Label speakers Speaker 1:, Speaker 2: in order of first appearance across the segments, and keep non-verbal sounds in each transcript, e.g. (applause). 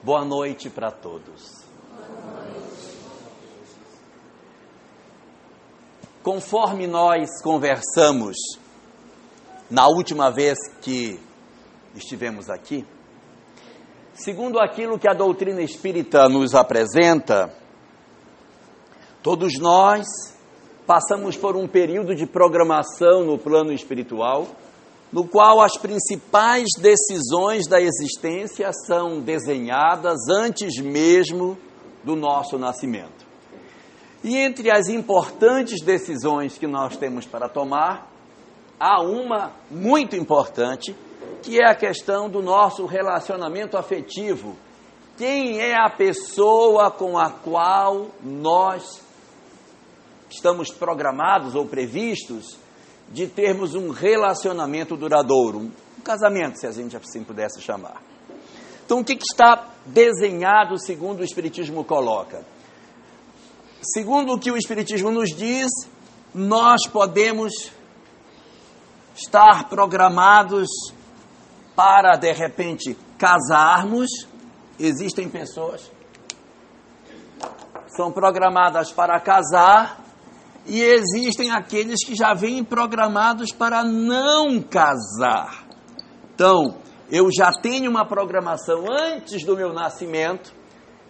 Speaker 1: Boa noite para todos. Conforme nós conversamos na última vez que estivemos aqui, segundo aquilo que a doutrina espírita nos apresenta, todos nós passamos por um período de programação no plano espiritual, no qual as principais decisões da existência são desenhadas antes mesmo do nosso nascimento. E entre as importantes decisões que nós temos para tomar, há uma muito importante, que é a questão do nosso relacionamento afetivo. Quem é a pessoa com a qual nós estamos programados ou previstos de termos um relacionamento duradouro, um casamento, se a gente assim pudesse chamar. Então, o que, que está desenhado segundo o Espiritismo coloca? Segundo o que o Espiritismo nos diz, nós podemos estar programados para, de repente, casarmos. Existem pessoas são programadas para casar e existem aqueles que já vêm programados para não casar. Então, eu já tenho uma programação antes do meu nascimento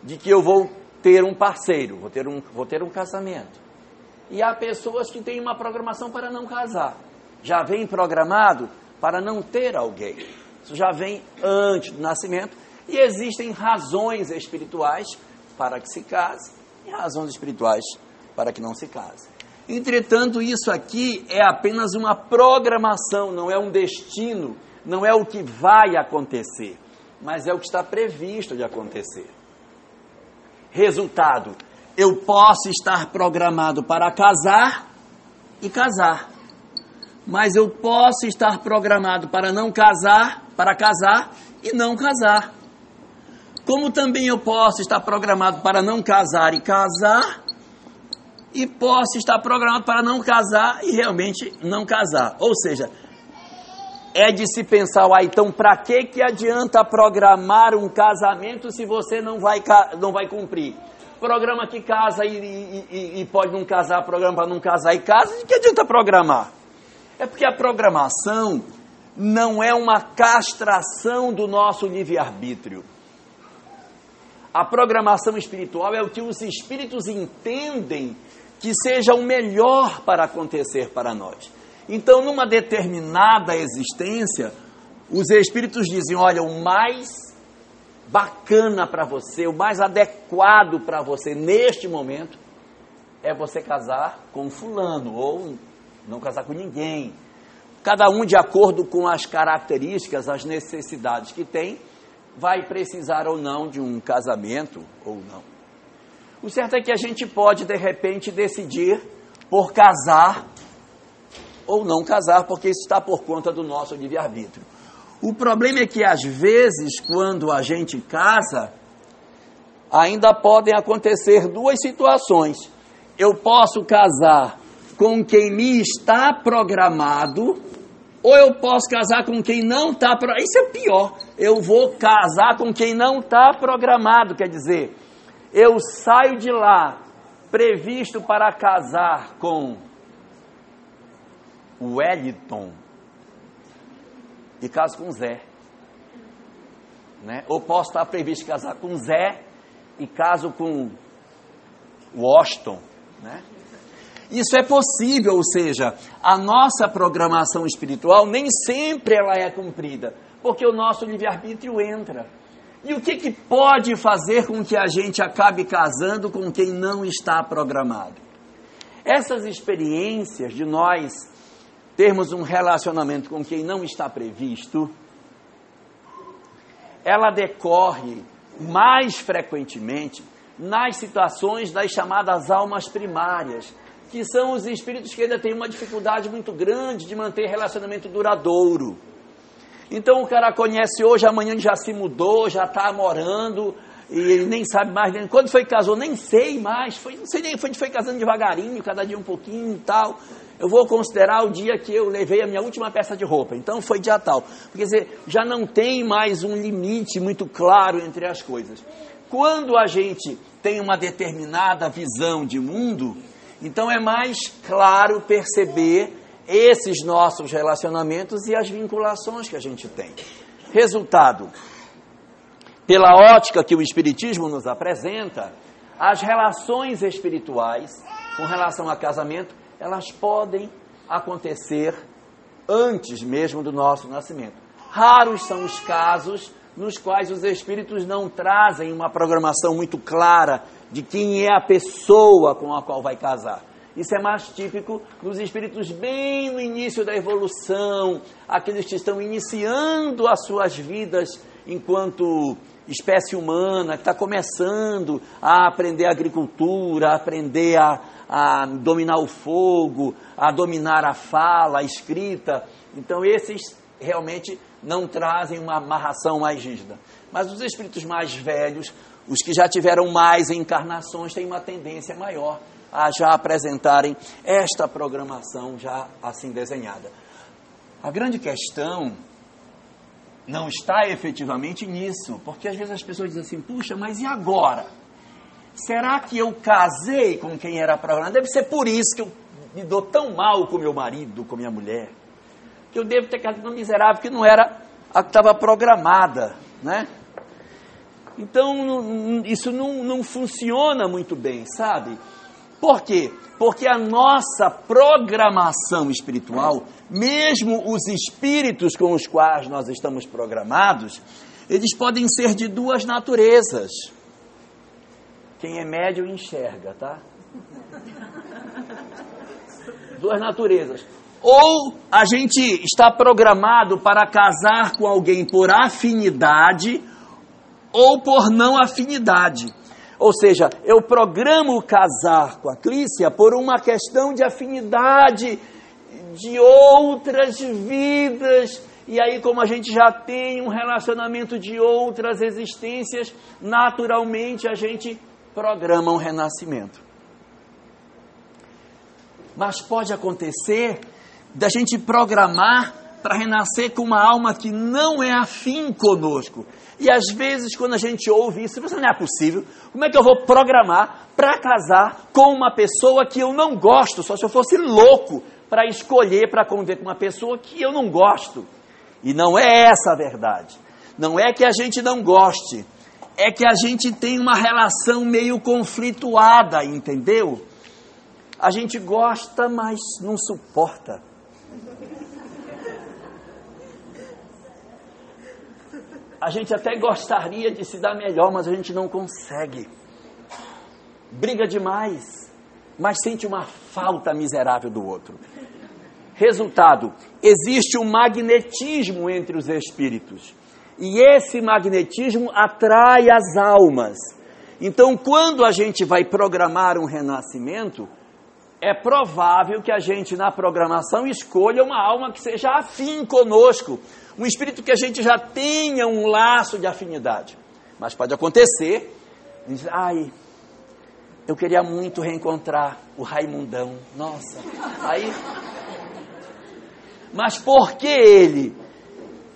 Speaker 1: de que eu vou ter um parceiro, vou ter um, vou ter um casamento. E há pessoas que têm uma programação para não casar. Já vem programado para não ter alguém. Isso já vem antes do nascimento. E existem razões espirituais para que se case e razões espirituais para que não se case. Entretanto, isso aqui é apenas uma programação, não é um destino, não é o que vai acontecer, mas é o que está previsto de acontecer. Resultado: eu posso estar programado para casar e casar, mas eu posso estar programado para não casar, para casar e não casar. Como também eu posso estar programado para não casar e casar, e posso estar programado para não casar e realmente não casar. Ou seja, é de se pensar, ah, então para que, que adianta programar um casamento se você não vai, não vai cumprir? Programa que casa e, e, e pode não casar, programa para não casar e casa, de que adianta programar? É porque a programação não é uma castração do nosso livre-arbítrio. A programação espiritual é o que os espíritos entendem que seja o melhor para acontecer para nós. Então, numa determinada existência, os espíritos dizem: olha, o mais bacana para você, o mais adequado para você neste momento é você casar com fulano ou não casar com ninguém. Cada um de acordo com as características, as necessidades que tem, vai precisar ou não de um casamento ou não. O certo é que a gente pode, de repente, decidir por casar ou não casar, porque isso está por conta do nosso livre-arbítrio. O problema é que, às vezes, quando a gente casa, ainda podem acontecer duas situações. Eu posso casar com quem me está programado, ou eu posso casar com quem não está programado. Isso é pior. Eu vou casar com quem não está programado, quer dizer, eu saio de lá previsto para casar com Wellington e caso com Zé. Né? Ou posso estar previsto casar com Zé e caso com Washington. Né? Isso é possível, ou seja, a nossa programação espiritual nem sempre ela é cumprida, porque o nosso livre-arbítrio entra. E o que, que pode fazer com que a gente acabe casando com quem não está programado? Essas experiências de nós termos um relacionamento com quem não está previsto, ela decorre mais frequentemente nas situações das chamadas almas primárias, que são os espíritos que ainda têm uma dificuldade muito grande de manter relacionamento duradouro. Então o cara conhece hoje, amanhã já se mudou, já está morando, e ele nem sabe mais. Quando foi que casou, nem sei mais. Foi, não sei nem, foi, foi casando devagarinho, cada dia um pouquinho e tal. Eu vou considerar o dia que eu levei a minha última peça de roupa. Então foi dia tal. Porque dizer, já não tem mais um limite muito claro entre as coisas. Quando a gente tem uma determinada visão de mundo, então é mais claro perceber esses nossos relacionamentos e as vinculações que a gente tem. Resultado: pela ótica que o Espiritismo nos apresenta, as relações espirituais com relação a casamento, elas podem acontecer antes mesmo do nosso nascimento. Raros são os casos nos quais os espíritos não trazem uma programação muito clara de quem é a pessoa com a qual vai casar. Isso é mais típico dos espíritos bem no início da evolução, aqueles que estão iniciando as suas vidas enquanto espécie humana, que está começando a aprender a agricultura, a aprender a, a dominar o fogo, a dominar a fala, a escrita. Então, esses realmente não trazem uma amarração mais rígida. Mas os espíritos mais velhos, os que já tiveram mais encarnações, têm uma tendência maior a já apresentarem esta programação já assim desenhada. A grande questão não está efetivamente nisso, porque às vezes as pessoas dizem assim: puxa, mas e agora? Será que eu casei com quem era programado? Deve ser por isso que eu me dou tão mal com meu marido, com minha mulher, que eu devo ter casado com uma miserável que não era a que estava programada, né? Então, isso não, não funciona muito bem, sabe? Por quê? Porque a nossa programação espiritual, mesmo os espíritos com os quais nós estamos programados, eles podem ser de duas naturezas. Quem é médio enxerga, tá? Duas naturezas. Ou a gente está programado para casar com alguém por afinidade ou por não afinidade. Ou seja, eu programo casar com a Clícia por uma questão de afinidade de outras vidas. E aí, como a gente já tem um relacionamento de outras existências, naturalmente a gente programa um renascimento. Mas pode acontecer da gente programar para renascer com uma alma que não é afim conosco. E às vezes, quando a gente ouve isso, isso não é possível. Como é que eu vou programar para casar com uma pessoa que eu não gosto? Só se eu fosse louco para escolher para conviver com uma pessoa que eu não gosto. E não é essa a verdade. Não é que a gente não goste, é que a gente tem uma relação meio conflituada, entendeu? A gente gosta, mas não suporta. A gente até gostaria de se dar melhor, mas a gente não consegue. Briga demais, mas sente uma falta miserável do outro. Resultado: existe um magnetismo entre os espíritos. E esse magnetismo atrai as almas. Então, quando a gente vai programar um renascimento, é provável que a gente, na programação, escolha uma alma que seja afim conosco, um espírito que a gente já tenha um laço de afinidade. Mas pode acontecer, diz, ai, eu queria muito reencontrar o Raimundão, nossa. Aí, mas por que ele?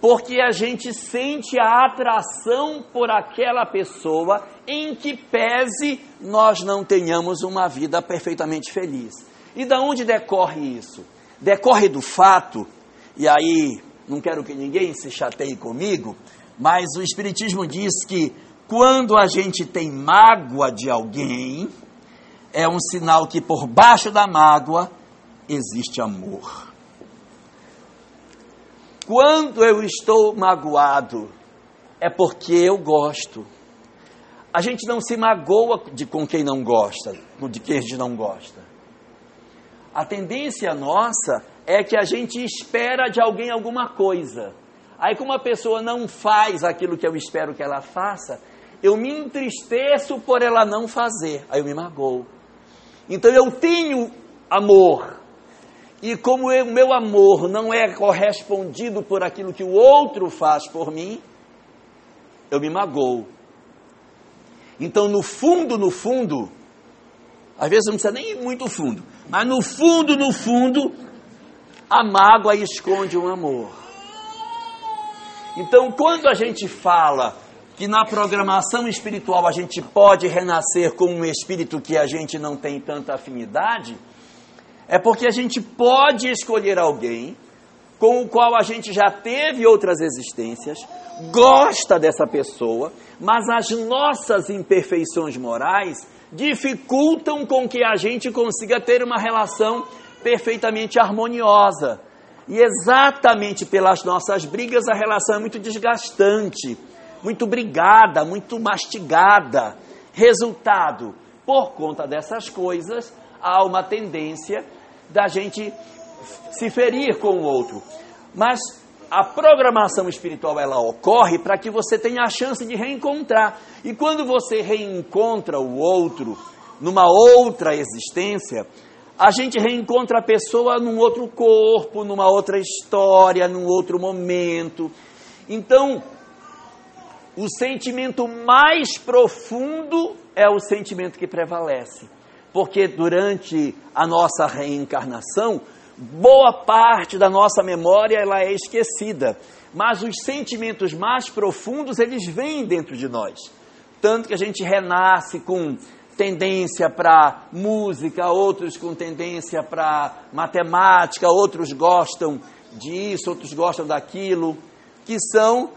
Speaker 1: Porque a gente sente a atração por aquela pessoa em que pese nós não tenhamos uma vida perfeitamente feliz. E da onde decorre isso? Decorre do fato, e aí não quero que ninguém se chateie comigo, mas o Espiritismo diz que quando a gente tem mágoa de alguém, é um sinal que por baixo da mágoa existe amor. Quando eu estou magoado, é porque eu gosto. A gente não se magoa de com quem não gosta, de quem a gente não gosta. A tendência nossa é que a gente espera de alguém alguma coisa. Aí, como a pessoa não faz aquilo que eu espero que ela faça, eu me entristeço por ela não fazer. Aí eu me magoo. Então eu tenho amor. E como o meu amor não é correspondido por aquilo que o outro faz por mim, eu me magoo. Então, no fundo, no fundo, às vezes não precisa nem ir muito fundo, mas no fundo, no fundo, a mágoa esconde um amor. Então, quando a gente fala que na programação espiritual a gente pode renascer com um espírito que a gente não tem tanta afinidade, é porque a gente pode escolher alguém com o qual a gente já teve outras existências, gosta dessa pessoa, mas as nossas imperfeições morais dificultam com que a gente consiga ter uma relação perfeitamente harmoniosa. E exatamente pelas nossas brigas, a relação é muito desgastante, muito brigada, muito mastigada. Resultado, por conta dessas coisas, há uma tendência da gente se ferir com o outro. Mas a programação espiritual ela ocorre para que você tenha a chance de reencontrar. E quando você reencontra o outro numa outra existência, a gente reencontra a pessoa num outro corpo, numa outra história, num outro momento. Então, o sentimento mais profundo é o sentimento que prevalece. Porque durante a nossa reencarnação, boa parte da nossa memória ela é esquecida, mas os sentimentos mais profundos eles vêm dentro de nós. Tanto que a gente renasce com tendência para música, outros com tendência para matemática, outros gostam disso, outros gostam daquilo, que são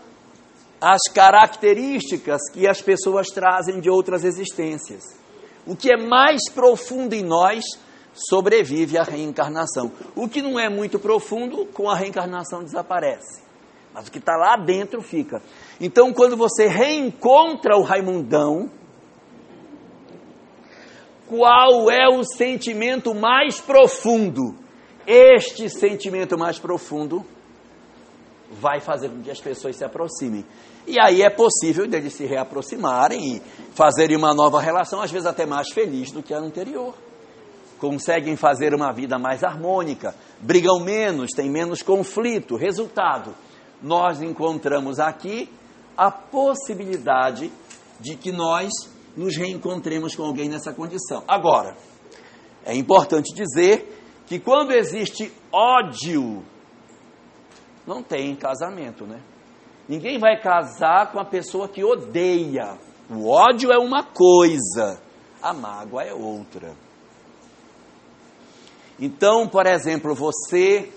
Speaker 1: as características que as pessoas trazem de outras existências. O que é mais profundo em nós sobrevive à reencarnação. O que não é muito profundo, com a reencarnação desaparece. Mas o que está lá dentro fica. Então, quando você reencontra o Raimundão, qual é o sentimento mais profundo? Este sentimento mais profundo vai fazer com que as pessoas se aproximem. E aí é possível deles se reaproximarem e fazerem uma nova relação, às vezes até mais feliz do que a anterior. Conseguem fazer uma vida mais harmônica, brigam menos, têm menos conflito. Resultado: nós encontramos aqui a possibilidade de que nós nos reencontremos com alguém nessa condição. Agora, é importante dizer que quando existe ódio, não tem casamento, né? Ninguém vai casar com a pessoa que odeia. O ódio é uma coisa, a mágoa é outra. Então, por exemplo, você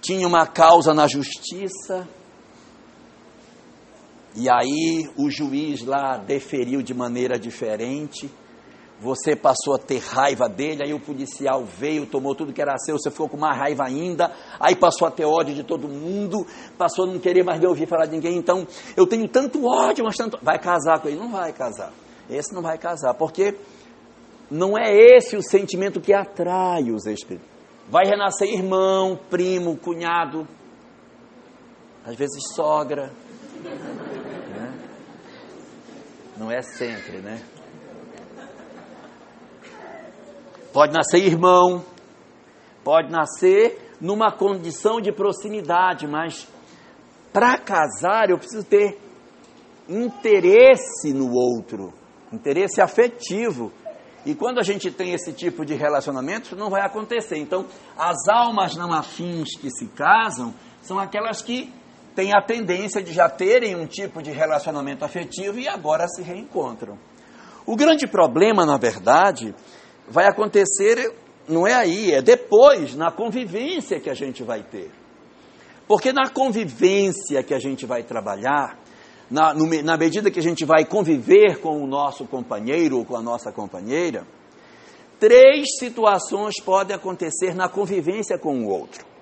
Speaker 1: tinha uma causa na justiça, e aí o juiz lá deferiu de maneira diferente. Você passou a ter raiva dele, aí o policial veio, tomou tudo que era seu, você ficou com mais raiva ainda, aí passou a ter ódio de todo mundo, passou a não querer mais me ouvir falar de ninguém. Então, eu tenho tanto ódio, mas tanto. Vai casar com ele? Não vai casar. Esse não vai casar, porque não é esse o sentimento que atrai os espíritos. Vai renascer irmão, primo, cunhado, às vezes sogra, não é sempre, né? Pode nascer irmão, pode nascer numa condição de proximidade, mas para casar eu preciso ter interesse no outro, interesse afetivo. E quando a gente tem esse tipo de relacionamento, não vai acontecer. Então, as almas não afins que se casam são aquelas que têm a tendência de já terem um tipo de relacionamento afetivo e agora se reencontram. O grande problema, na verdade, vai acontecer, não é aí, é depois, na convivência que a gente vai ter. Porque na convivência que a gente vai trabalhar, na, no, na medida que a gente vai conviver com o nosso companheiro ou com a nossa companheira, três situações podem acontecer na convivência com o outro.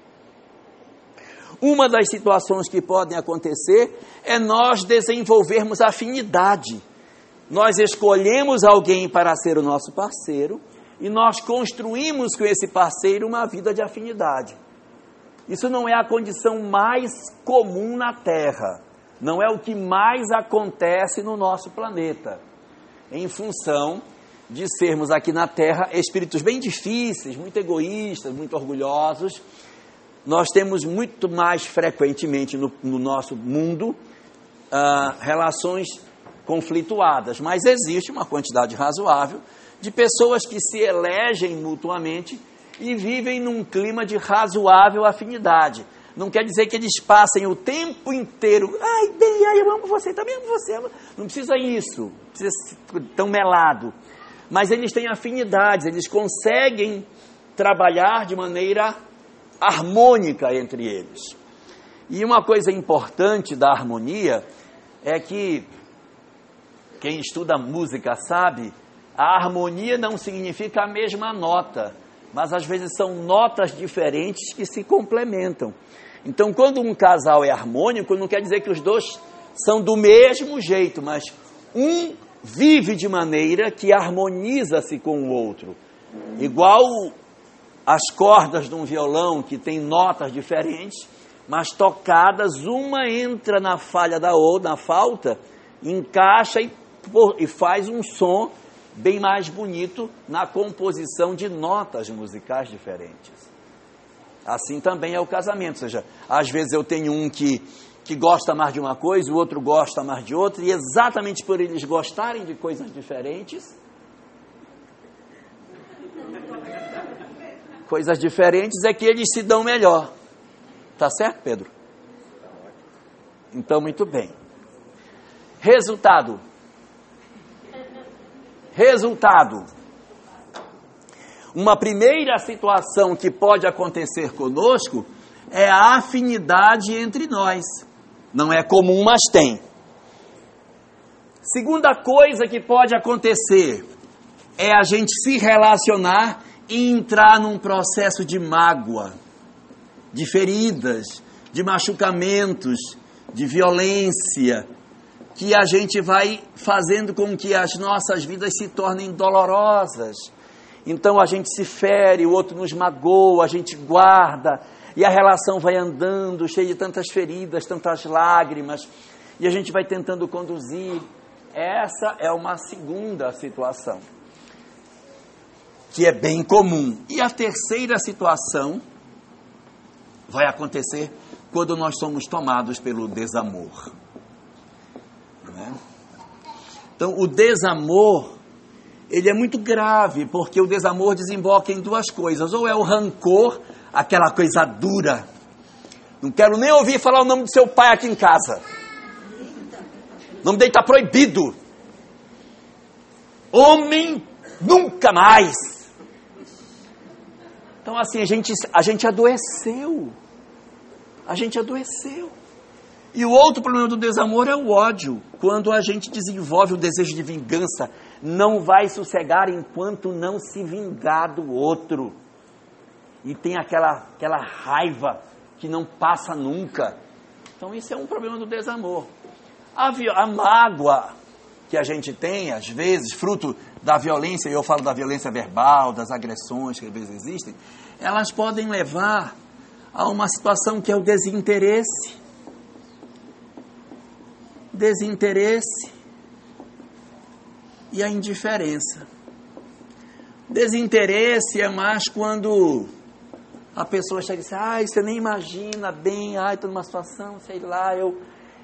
Speaker 1: Uma das situações que podem acontecer é nós desenvolvermos afinidade. Nós escolhemos alguém para ser o nosso parceiro e nós construímos com esse parceiro uma vida de afinidade. Isso não é a condição mais comum na Terra, não é o que mais acontece no nosso planeta, em função de sermos aqui na Terra espíritos bem difíceis, muito egoístas, muito orgulhosos nós temos muito mais frequentemente no, no nosso mundo uh, relações conflituadas, mas existe uma quantidade razoável de pessoas que se elegem mutuamente e vivem num clima de razoável afinidade. Não quer dizer que eles passem o tempo inteiro, ai, bem, ai, eu amo você, também amo você. Não precisa isso, não precisa ser tão melado. Mas eles têm afinidades, eles conseguem trabalhar de maneira harmônica entre eles. E uma coisa importante da harmonia é que quem estuda música sabe, a harmonia não significa a mesma nota, mas às vezes são notas diferentes que se complementam. Então, quando um casal é harmônico, não quer dizer que os dois são do mesmo jeito, mas um vive de maneira que harmoniza-se com o outro. Igual as cordas de um violão que tem notas diferentes, mas tocadas, uma entra na falha da outra, na falta, encaixa e, e faz um som bem mais bonito na composição de notas musicais diferentes. Assim também é o casamento, ou seja, às vezes eu tenho um que, que gosta mais de uma coisa, o outro gosta mais de outra, e exatamente por eles gostarem de coisas diferentes, coisas diferentes é que eles se dão melhor. Tá certo, Pedro? Então, muito bem. Resultado. Resultado. Uma primeira situação que pode acontecer conosco é a afinidade entre nós. Não é comum, mas tem. Segunda coisa que pode acontecer é a gente se relacionar entrar num processo de mágoa, de feridas, de machucamentos, de violência, que a gente vai fazendo com que as nossas vidas se tornem dolorosas. Então a gente se fere, o outro nos magoa, a gente guarda, e a relação vai andando, cheia de tantas feridas, tantas lágrimas, e a gente vai tentando conduzir. Essa é uma segunda situação, que é bem comum. E a terceira situação vai acontecer quando nós somos tomados pelo desamor. Né? Então, o desamor, ele é muito grave, porque o desamor desemboca em duas coisas. Ou é o rancor, aquela coisa dura. Não quero nem ouvir falar o nome do seu pai aqui em casa. O nome dele está proibido. Homem nunca mais. Então, assim, a gente, a gente adoeceu. A gente adoeceu. E o outro problema do desamor é o ódio. Quando a gente desenvolve o desejo de vingança, não vai sossegar enquanto não se vingar do outro. E tem aquela, aquela raiva que não passa nunca. Então, isso é um problema do desamor. A, a mágoa que a gente tem, às vezes, fruto da violência, e eu falo da violência verbal, das agressões que às vezes existem, elas podem levar a uma situação que é o desinteresse desinteresse e a indiferença. Desinteresse é mais quando a pessoa chega e diz, ai, você nem imagina bem, ai, estou numa situação, sei lá, eu,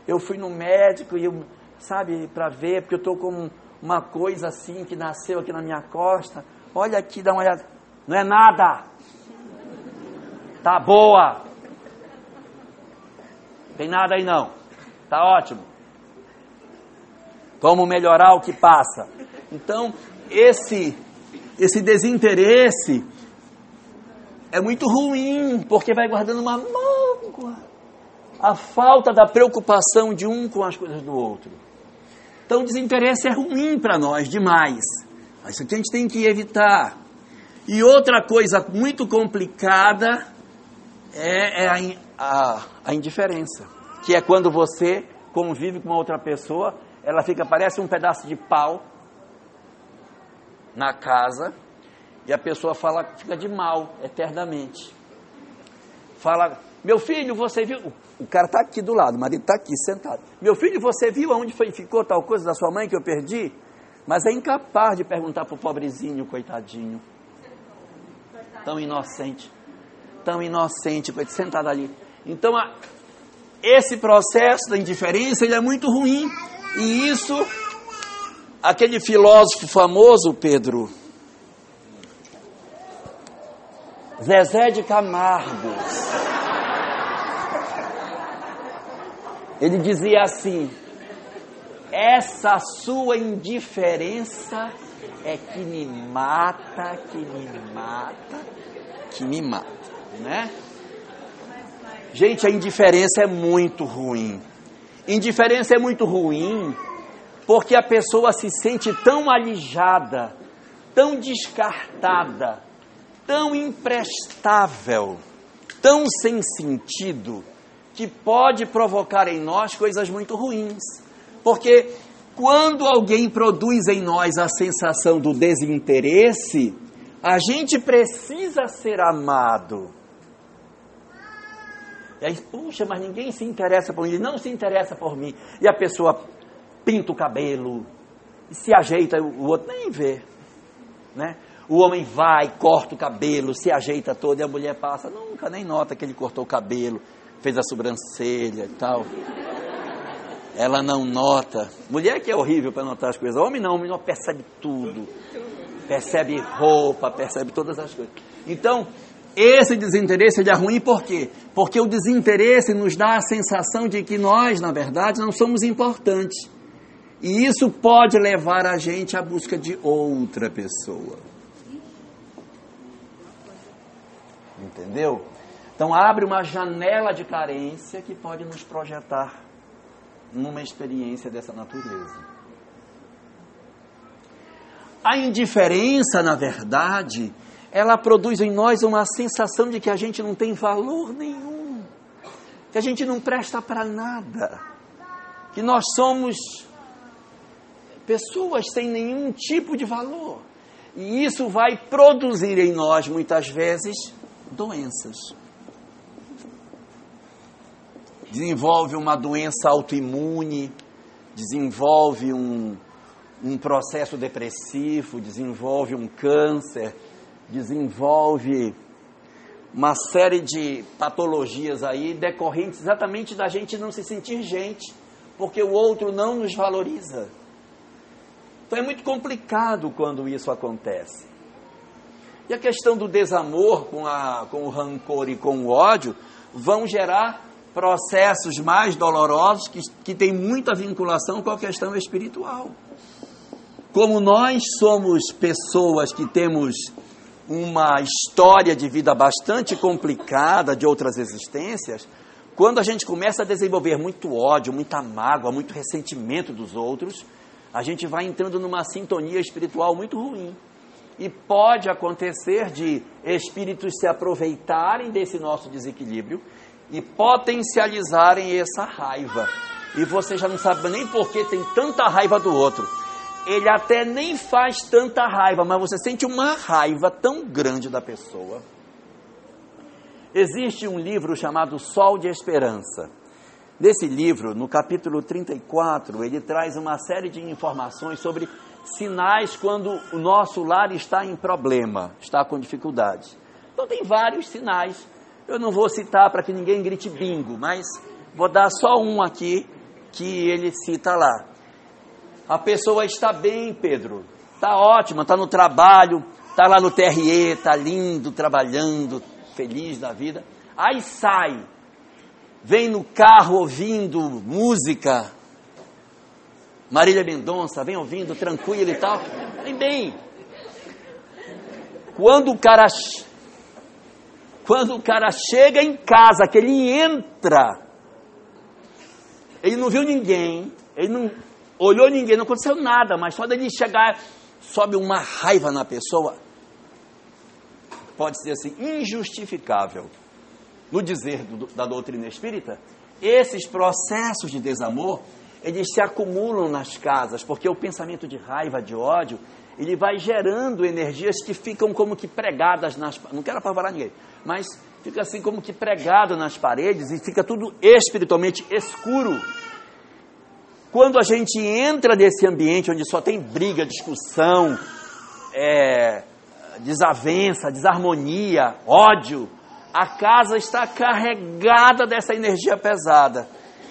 Speaker 1: eu fui no médico e eu, sabe, para ver, porque eu estou com uma coisa assim que nasceu aqui na minha costa. Olha aqui, dá uma olhada. Não é nada. Tá boa. Tem nada aí não. Tá ótimo. Como melhorar o que passa. Então, esse, esse desinteresse é muito ruim, porque vai guardando uma mágoa. A falta da preocupação de um com as coisas do outro. Então, o desinteresse é ruim para nós demais. Isso aqui a gente tem que evitar. E outra coisa muito complicada é, é a, a, a indiferença, que é quando você convive com outra pessoa ela fica, parece um pedaço de pau na casa e a pessoa fala, fica de mal eternamente. Fala, meu filho, você viu? O cara está aqui do lado, o marido está aqui sentado. Meu filho, você viu aonde foi, ficou tal coisa da sua mãe que eu perdi? Mas é incapaz de perguntar para o pobrezinho, coitadinho. Tão inocente. Tão inocente, sentado ali. Então, a, esse processo da indiferença ele é muito ruim. E isso aquele filósofo famoso, Pedro, Zezé de Camargo, ele dizia assim: essa sua indiferença é que me mata, que me mata, que me mata, né? Gente, a indiferença é muito ruim. Indiferença é muito ruim porque a pessoa se sente tão alijada, tão descartada, tão imprestável, tão sem sentido, que pode provocar em nós coisas muito ruins. Porque quando alguém produz em nós a sensação do desinteresse, a gente precisa ser amado. E aí, puxa, mas ninguém se interessa por mim, ele não se interessa por mim. E a pessoa pinta o cabelo, se ajeita, o outro nem vê. Né? O homem vai, corta o cabelo, se ajeita todo, e a mulher passa, nunca nem nota que ele cortou o cabelo, fez a sobrancelha e tal. Ela não nota. Mulher que é horrível para notar as coisas. Homem não, homem não percebe tudo. Percebe roupa, percebe todas as coisas. Então, esse desinteresse é ruim por quê? Porque o desinteresse nos dá a sensação de que nós, na verdade, não somos importantes. E isso pode levar a gente à busca de outra pessoa. Entendeu? Então abre uma janela de carência que pode nos projetar numa experiência dessa natureza. A indiferença, na verdade, ela produz em nós uma sensação de que a gente não tem valor nenhum, que a gente não presta para nada, que nós somos pessoas sem nenhum tipo de valor. E isso vai produzir em nós, muitas vezes, doenças. Desenvolve uma doença autoimune, desenvolve um, um processo depressivo, desenvolve um câncer, desenvolve uma série de patologias aí decorrentes exatamente da gente não se sentir gente, porque o outro não nos valoriza. Então é muito complicado quando isso acontece. E a questão do desamor com, a, com o rancor e com o ódio vão gerar processos mais dolorosos que, que têm muita vinculação com a questão espiritual. Como nós somos pessoas que temos uma história de vida bastante complicada de outras existências, quando a gente começa a desenvolver muito ódio, muita mágoa, muito ressentimento dos outros, a gente vai entrando numa sintonia espiritual muito ruim. E pode acontecer de espíritos se aproveitarem desse nosso desequilíbrio e potencializarem essa raiva. E você já não sabe nem por que tem tanta raiva do outro. Ele até nem faz tanta raiva, mas você sente uma raiva tão grande da pessoa. Existe um livro chamado Sol de Esperança. Nesse livro, no capítulo 34, ele traz uma série de informações sobre sinais quando o nosso lar está em problema, está com dificuldade. Então, tem vários sinais. Eu não vou citar para que ninguém grite bingo, mas vou dar só um aqui que ele cita lá. A pessoa está bem, Pedro, está ótima, está no trabalho, está lá no TRE, está lindo, trabalhando, feliz da vida. Aí sai vem no carro ouvindo música, Marília Mendonça, vem ouvindo tranquilo e tal, vem bem. Quando o cara quando o cara chega em casa, que ele entra, ele não viu ninguém, ele não olhou ninguém, não aconteceu nada, mas só dele chegar, sobe uma raiva na pessoa, pode ser assim, injustificável no dizer do, da doutrina espírita, esses processos de desamor, eles se acumulam nas casas, porque o pensamento de raiva, de ódio, ele vai gerando energias que ficam como que pregadas nas não quero apavorar ninguém, mas fica assim como que pregado nas paredes e fica tudo espiritualmente escuro. Quando a gente entra nesse ambiente onde só tem briga, discussão, é, desavença, desarmonia, ódio, a casa está carregada dessa energia pesada.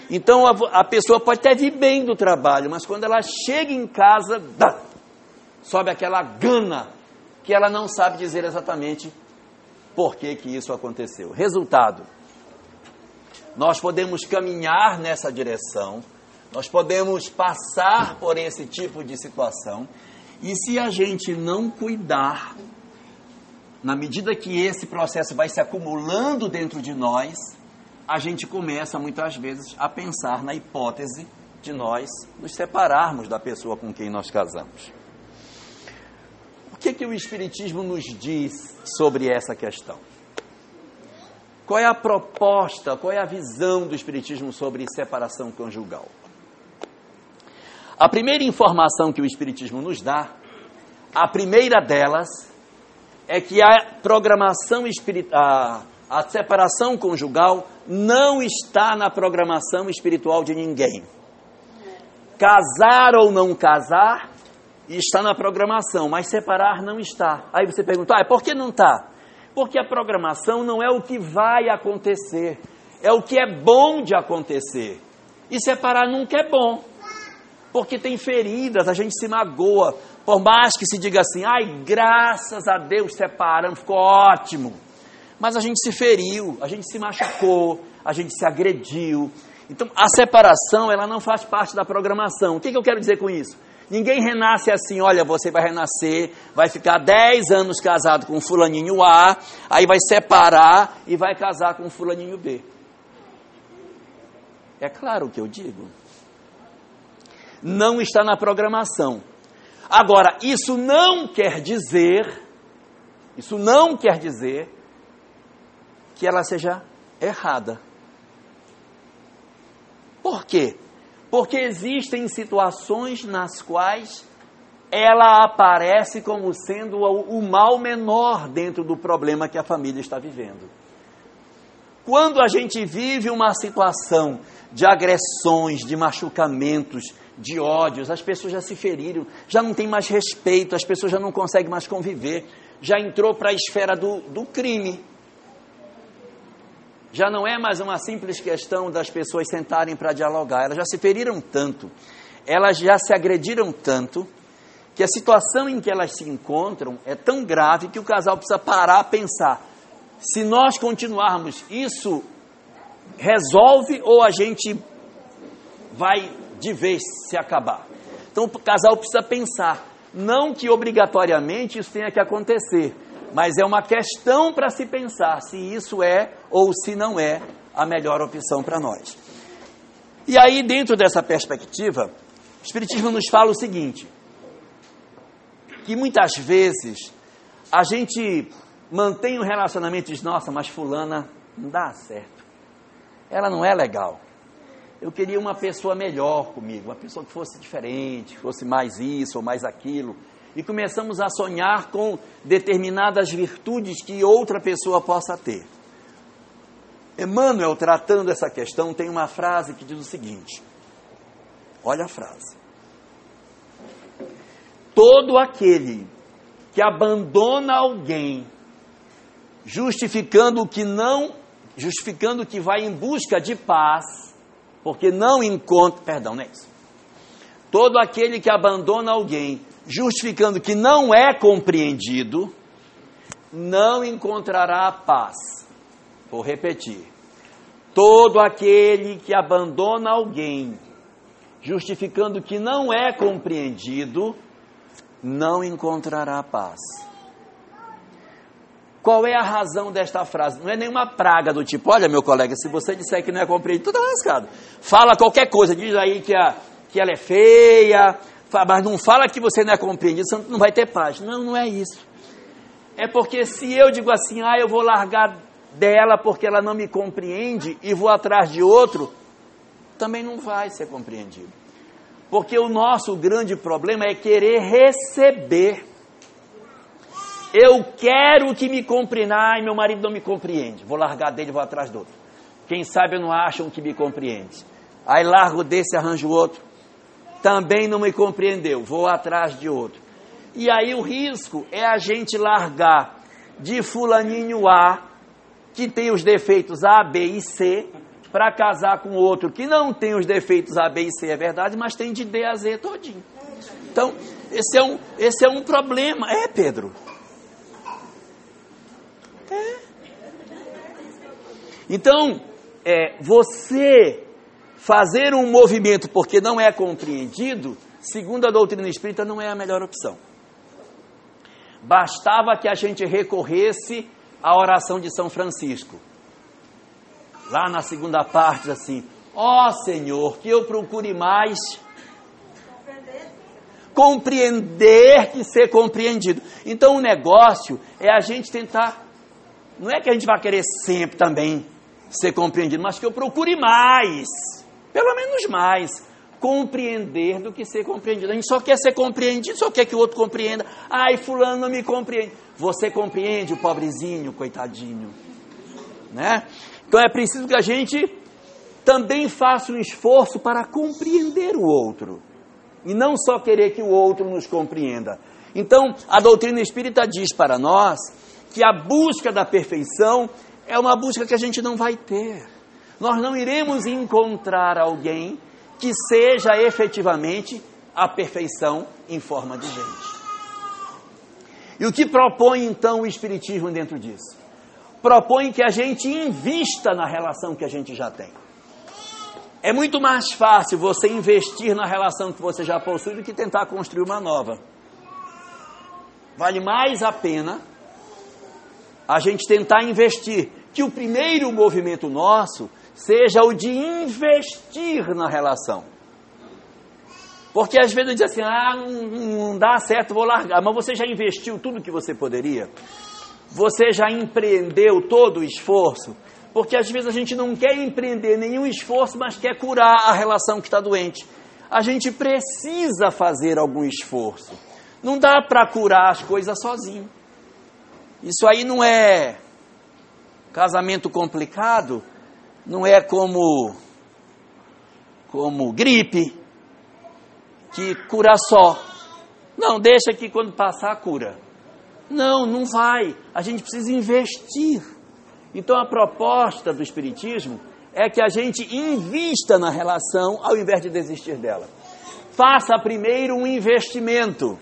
Speaker 1: Então a, a, pessoa pode até vir bem do trabalho, mas quando ela chega em casa, dá, sobe aquela gana que ela não sabe dizer exatamente por que, que isso aconteceu. Resultado: nós podemos caminhar nessa direção, nós podemos passar por esse tipo de situação, e se a gente não cuidar, na medida que esse processo vai se acumulando dentro de nós, a gente começa muitas vezes a pensar na hipótese de nós nos separarmos da pessoa com quem nós casamos. O que, que o Espiritismo nos diz sobre essa questão? Qual é a proposta, qual é a visão do Espiritismo sobre separação conjugal? A primeira informação que o Espiritismo nos dá, a primeira delas, é que a programação espiritual, a separação conjugal não está na programação espiritual de ninguém. Casar ou não casar está na programação, mas separar não está. Aí você pergunta, ah, por que não está? Porque a programação não é o que vai acontecer, é o que é bom de acontecer. E separar nunca é bom, porque tem feridas, a gente se magoa. Por mais que se diga assim, ai, graças a Deus separamos, ficou ótimo mas a gente se feriu, a gente se machucou, a gente se agrediu. Então, a separação, ela não faz parte da programação. O que, que eu quero dizer com isso? Ninguém renasce assim, olha, você vai renascer, vai ficar 10 anos casado com fulaninho A, aí vai separar e vai casar com fulaninho B. É claro o que eu digo. Não está na programação. Agora, isso não quer dizer, isso não quer dizer que ela seja errada. Por quê? Porque existem situações nas quais ela aparece como sendo o mal menor dentro do problema que a família está vivendo. Quando a gente vive uma situação de agressões, de machucamentos, de ódios, as pessoas já se feriram, já não tem mais respeito, as pessoas já não conseguem mais conviver, já entrou para a esfera do, do crime já não é mais uma simples questão das pessoas sentarem para dialogar, elas já se feriram tanto, elas já se agrediram tanto, que a situação em que elas se encontram é tão grave que o casal precisa parar a pensar: se nós continuarmos, isso resolve ou a gente vai de vez se acabar? Então o casal precisa pensar, não que obrigatoriamente isso tenha que acontecer, mas é uma questão para se pensar se isso é ou se não é a melhor opção para nós. E aí, dentro dessa perspectiva, o Espiritismo nos fala o seguinte: que muitas vezes a gente mantém um relacionamento e diz, nossa, mas fulana não dá certo. Ela não é legal. Eu queria uma pessoa melhor comigo, uma pessoa que fosse diferente, fosse mais isso ou mais aquilo e começamos a sonhar com determinadas virtudes que outra pessoa possa ter. Emmanuel, tratando essa questão, tem uma frase que diz o seguinte: olha a frase. Todo aquele que abandona alguém, justificando que não, justificando que vai em busca de paz, porque não encontra, perdão, não é isso. Todo aquele que abandona alguém, justificando que não é compreendido, não encontrará paz. Vou repetir. Todo aquele que abandona alguém, justificando que não é compreendido, não encontrará paz. Qual é a razão desta frase? Não é nenhuma praga do tipo, olha meu colega, se você disser que não é compreendido, tudo está lascado. Fala qualquer coisa, diz aí que, a, que ela é feia, mas não fala que você não é compreendido, você não vai ter paz. Não, não é isso. É porque se eu digo assim, ah, eu vou largar dela porque ela não me compreende e vou atrás de outro, também não vai ser compreendido. Porque o nosso grande problema é querer receber. Eu quero que me compreenda. Ai, meu marido não me compreende. Vou largar dele vou atrás do outro. Quem sabe não acham que me compreende. Aí largo desse, arranjo outro também não me compreendeu, vou atrás de outro. E aí o risco é a gente largar de fulaninho A, que tem os defeitos A, B e C, para casar com outro que não tem os defeitos A, B e C, é verdade, mas tem de D a Z todinho. Então, esse é um, esse é um problema. É, Pedro? É. Então, é, você fazer um movimento porque não é compreendido, segundo a doutrina espírita, não é a melhor opção. Bastava que a gente recorresse à oração de São Francisco. Lá na segunda parte, assim: Ó oh, Senhor, que eu procure mais compreender que ser compreendido. Então o negócio é a gente tentar. Não é que a gente vai querer sempre também ser compreendido, mas que eu procure mais, pelo menos mais, compreender do que ser compreendido. A gente só quer ser compreendido, só quer que o outro compreenda. Ai, fulano não me compreende. Você compreende o pobrezinho, coitadinho. Né? Então é preciso que a gente também faça um esforço para compreender o outro. E não só querer que o outro nos compreenda. Então, a doutrina espírita diz para nós que a busca da perfeição é uma busca que a gente não vai ter. Nós não iremos encontrar alguém que seja efetivamente a perfeição em forma de gente. E o que propõe então o Espiritismo dentro disso? Propõe que a gente invista na relação que a gente já tem. É muito mais fácil você investir na relação que você já possui do que tentar construir uma nova. Vale mais a pena a gente tentar investir. Que o primeiro movimento nosso seja o de investir na relação. Porque às vezes diz assim, ah, não dá certo, vou largar. Mas você já investiu tudo que você poderia? Você já empreendeu todo o esforço? Porque às vezes a gente não quer empreender nenhum esforço, mas quer curar a relação que está doente. A gente precisa fazer algum esforço. Não dá para curar as coisas sozinho. Isso aí não é casamento complicado, não é como como gripe que cura só. Não, deixa que quando passar cura. Não, não vai. A gente precisa investir. Então a proposta do espiritismo é que a gente invista na relação ao invés de desistir dela. Faça primeiro um investimento.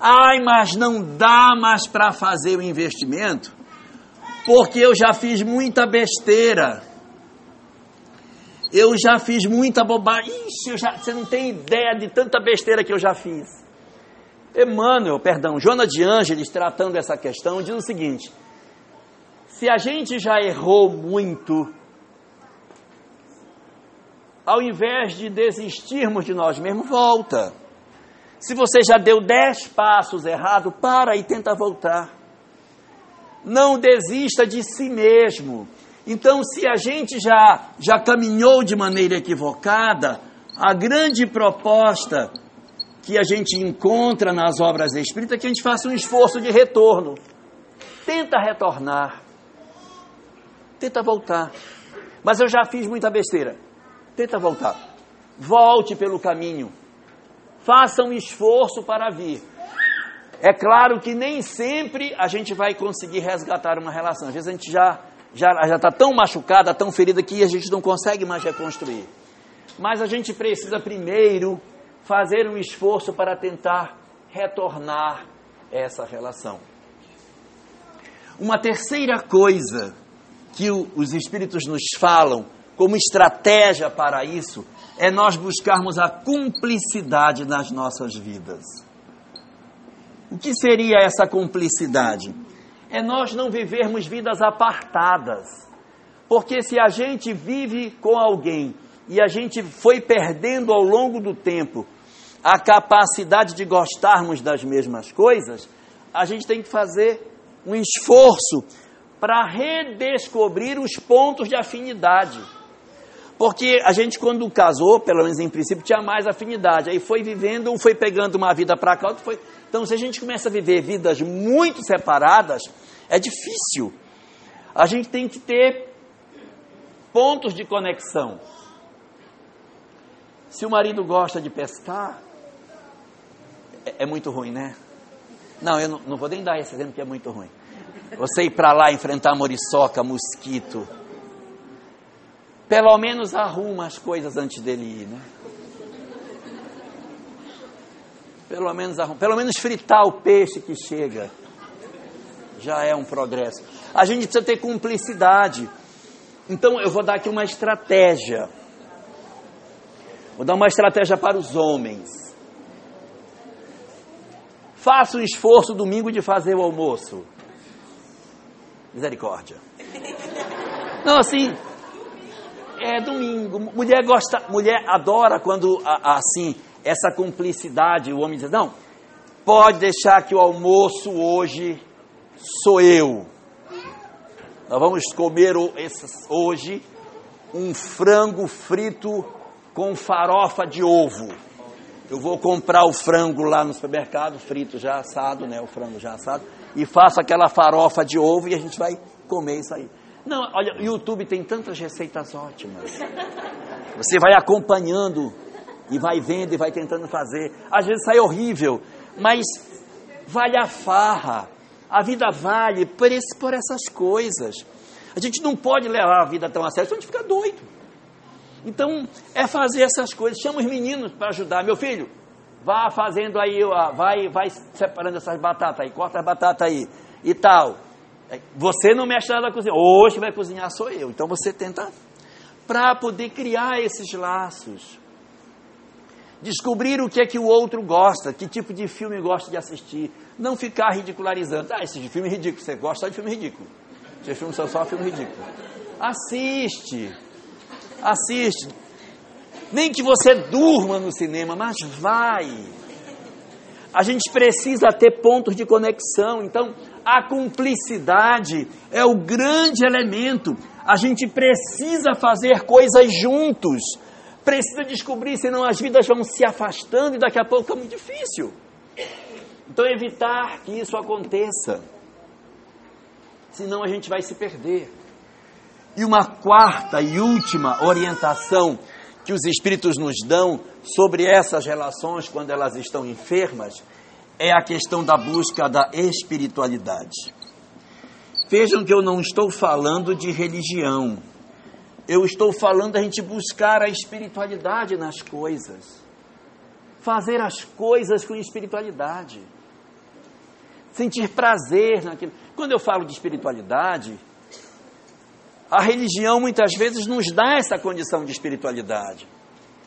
Speaker 1: Ai, mas não dá mais para fazer o investimento, porque eu já fiz muita besteira. Eu já fiz muita bobagem. Ixi, já, você não tem ideia de tanta besteira que eu já fiz. Emmanuel, perdão, Joana de Ângeles, tratando essa questão, diz o seguinte: se a gente já errou muito, ao invés de desistirmos de nós mesmos, volta. Se você já deu dez passos errados, para e tenta voltar. Não desista de si mesmo. Então, se a gente já, já caminhou de maneira equivocada, a grande proposta que a gente encontra nas obras espíritas é que a gente faça um esforço de retorno. Tenta retornar. Tenta voltar. Mas eu já fiz muita besteira. Tenta voltar. Volte pelo caminho faça um esforço para vir. É claro que nem sempre a gente vai conseguir resgatar uma relação. Às vezes a gente já já está tão machucada, tão ferida que a gente não consegue mais reconstruir. Mas a gente precisa primeiro fazer um esforço para tentar retornar essa relação. Uma terceira coisa que o, os espíritos nos falam como estratégia para isso é nós buscarmos a cumplicidade nas nossas vidas. O que seria essa cumplicidade? É nós não vivermos vidas apartadas. Porque se a gente vive com alguém e a gente foi perdendo ao longo do tempo a capacidade de gostarmos das mesmas coisas, a gente tem que fazer um esforço para redescobrir os pontos de afinidade. Porque a gente, quando casou, pelo menos em princípio, tinha mais afinidade. Aí foi vivendo, um foi pegando uma vida para cá, outro foi. Então, se a gente começa a viver vidas muito separadas, é difícil. A gente tem que ter pontos de conexão. Se o marido gosta de pescar, é, é muito ruim, né? Não, eu não, não, vou nem dar esse exemplo que é muito ruim. Você ir para lá enfrentar moriçoca, mosquito, Pelo menos arruma as coisas antes dele ir, né? Pelo menos arruma, pelo menos fritar o peixe que chega. Já é um progresso. A gente precisa ter cumplicidade. Então eu vou dar aqui uma estratégia. Vou dar uma estratégia para os homens. Faça o esforço domingo de fazer o almoço. Misericórdia. Não, assim, é domingo. Mulher gosta, mulher adora quando assim, essa cumplicidade, o homem diz: "Não, pode deixar que o almoço hoje sou eu. Nós vamos comer hoje um frango frito com farofa de ovo. Eu vou comprar o frango lá no supermercado, frito já assado, né? O frango já assado, e faço aquela farofa de ovo e a gente vai comer isso aí. Não, olha, o YouTube tem tantas receitas ótimas. Você vai acompanhando e vai vendo e vai tentando fazer. Às vezes sai horrível, mas vale a farra. A vida vale por, esse, por essas coisas. A gente não pode levar a vida tão a sério, senão a gente fica doido. Então, é fazer essas coisas. Chama os meninos para ajudar. Meu filho, vá fazendo aí, vai, vai separando essas batatas aí, corta as batatas aí e tal. Você não mexe nada na cozinha. Hoje vai cozinhar sou eu. Então você tenta para poder criar esses laços. Descobrir o que é que o outro gosta, que tipo de filme gosta de assistir. Não ficar ridicularizando. Ah, esse filme é ridículo. Você gosta de filme ridículo. Esse filme só só filme ridículo. Assiste. Assiste. Nem que você durma no cinema, mas vai. A gente precisa ter pontos de conexão. Então, a cumplicidade é o grande elemento. A gente precisa fazer coisas juntos. Precisa descobrir, senão as vidas vão se afastando e daqui a pouco é muito difícil. Então, evitar que isso aconteça. Senão a gente vai se perder. E uma quarta e última orientação que os Espíritos nos dão sobre essas relações quando elas estão enfermas é a questão da busca da espiritualidade. Vejam que eu não estou falando de religião. Eu estou falando da gente buscar a espiritualidade nas coisas. Fazer as coisas com espiritualidade. Sentir prazer naquilo. Quando eu falo de espiritualidade, a religião muitas vezes nos dá essa condição de espiritualidade.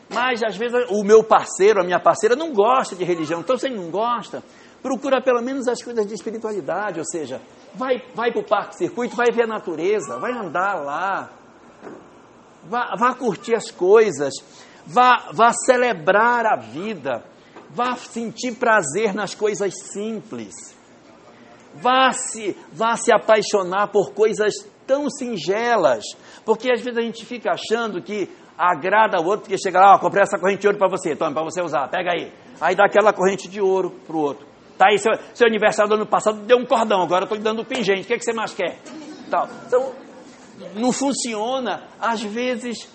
Speaker 1: Mas às vezes o meu parceiro, a minha parceira não gosta de religião. Então, se ele não gosta, procura pelo menos as coisas de espiritualidade. Ou seja, vai, vai para o parque circuito, vai ver a natureza, vai andar lá, vá, vá curtir as coisas, vá, vá celebrar a vida, vá sentir prazer nas coisas simples. Vá se, vá se apaixonar por coisas tão singelas, porque às vezes a gente fica achando que agrada o outro, porque chega lá, ó, comprei essa corrente de ouro para você, toma, para você usar, pega aí. Aí dá aquela corrente de ouro para o outro. Tá aí, seu, seu aniversário do ano passado deu um cordão, agora eu estou lhe dando um pingente, o que, é que você mais quer? Tal. Então, não funciona. Às vezes,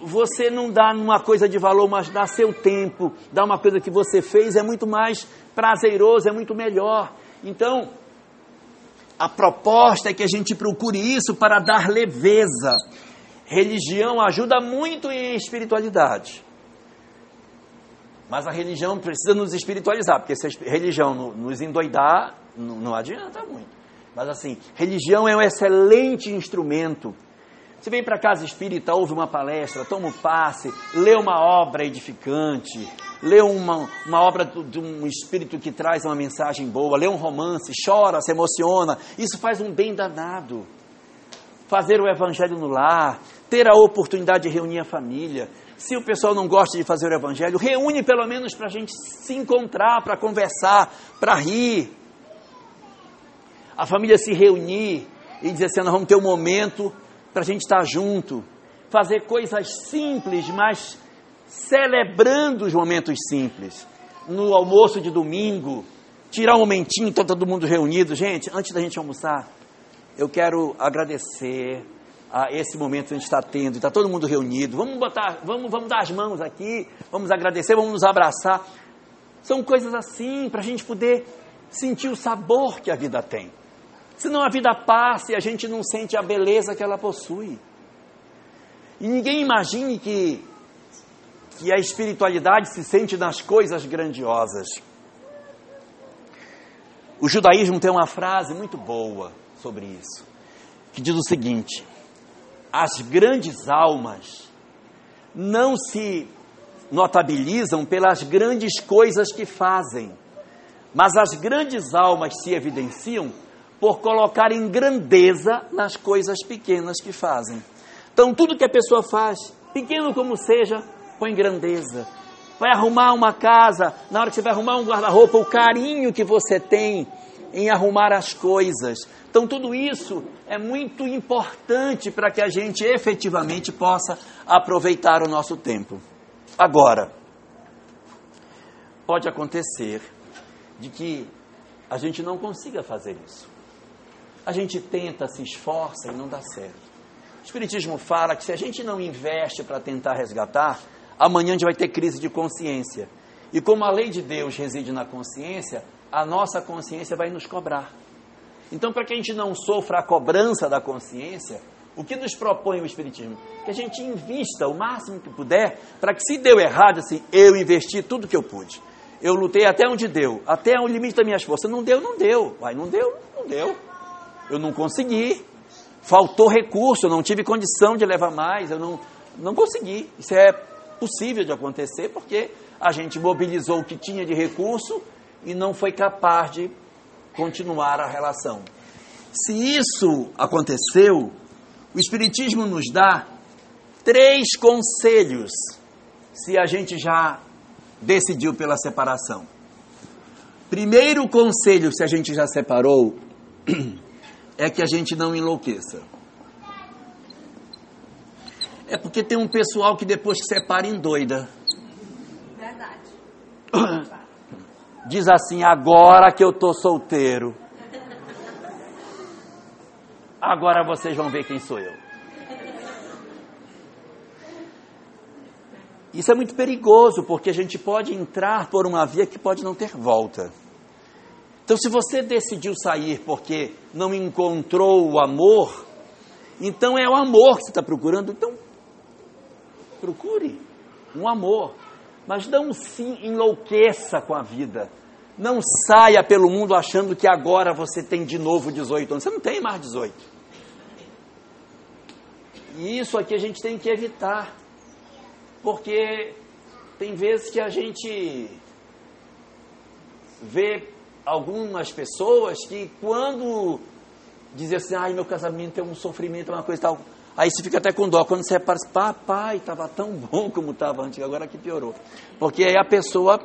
Speaker 1: você não dá uma coisa de valor, mas dá seu tempo, dá uma coisa que você fez, é muito mais prazeroso, é muito melhor. Então, a proposta é que a gente procure isso para dar leveza Religião ajuda muito em espiritualidade. Mas a religião precisa nos espiritualizar, porque se a religião nos endoidar, não, adianta muito. Mas assim, religião é um excelente instrumento. Você vem para casa espírita, ouve uma palestra, toma um passe, lê uma obra edificante, lê uma, uma obra de um espírito que traz uma mensagem boa, lê um romance, chora, se emociona, isso faz um bem danado. Fazer o evangelho no lar, ter a oportunidade de reunir a família. Se o pessoal não gosta de fazer o evangelho, reúne pelo menos para a gente se encontrar, para conversar, para rir. A família se reunir e dizer assim: nós vamos ter um momento para a gente estar junto. Fazer coisas simples, mas celebrando os momentos simples. No almoço de domingo, tirar um momentinho, está todo mundo reunido. Gente, antes da gente almoçar, eu quero agradecer a esse momento que a gente está tendo, está todo mundo reunido. Vamos botar, vamos, vamos dar as mãos aqui, vamos agradecer, vamos nos abraçar. São coisas assim para a gente poder sentir o sabor que a vida tem. Senão a vida passa e a gente não sente a beleza que ela possui. E ninguém imagine que, que a espiritualidade se sente nas coisas grandiosas. O judaísmo tem uma frase muito boa sobre isso, que diz o seguinte: as grandes almas não se notabilizam pelas grandes coisas que fazem, mas as grandes almas se evidenciam por colocarem grandeza nas coisas pequenas que fazem. Então, tudo que a pessoa faz, pequeno como seja, põe grandeza. Vai arrumar uma casa, na hora que você vai arrumar um guarda-roupa, o carinho que você tem em arrumar as coisas. Então, tudo isso é muito importante para que a gente efetivamente possa aproveitar o nosso tempo. Agora, pode acontecer de que a gente não consiga fazer isso. A gente tenta, se esforça e não dá certo. O Espiritismo fala que se a gente não investe para tentar resgatar, amanhã a gente vai ter crise de consciência. E como a lei de Deus reside na consciência, a nossa consciência vai nos cobrar. Então, para que a gente não sofra a cobrança da consciência, o que nos propõe o Espiritismo? Que a gente invista o máximo que puder, para que se deu errado, assim, eu investi tudo que eu pude. Eu lutei até onde deu, até o limite das minhas forças. Não deu, não deu. Vai, não deu, não deu. Eu não consegui. Faltou recurso, eu não tive condição de levar mais, eu não, não consegui. Isso é possível de acontecer porque a gente mobilizou o que tinha de recurso e não foi capaz de continuar a relação. Se isso aconteceu, o Espiritismo nos dá três conselhos se a gente já decidiu pela separação. Primeiro conselho, se a gente já separou, (clears throat) é que a gente não enlouqueça. É porque tem um pessoal que depois que separa endoida. Verdade. (clears throat) Diz assim, agora que eu tô solteiro. Agora vocês vão ver quem sou eu. Isso é muito perigoso, porque a gente pode entrar por uma via que pode não ter volta. Então, se você decidiu sair porque não encontrou o amor, então é o amor que você está procurando. Então, procure um amor. Mas não se enlouqueça com a vida. Não saia pelo mundo achando que agora você tem de novo 18 anos. Você não tem mais 18. E isso aqui a gente tem que evitar. Porque tem vezes que a gente vê algumas pessoas que quando dizem assim, ai meu casamento é um sofrimento, é uma coisa e tal, aí você fica até com dó. Quando você repara, papai, estava tão bom como estava antes, agora que piorou. Porque aí a pessoa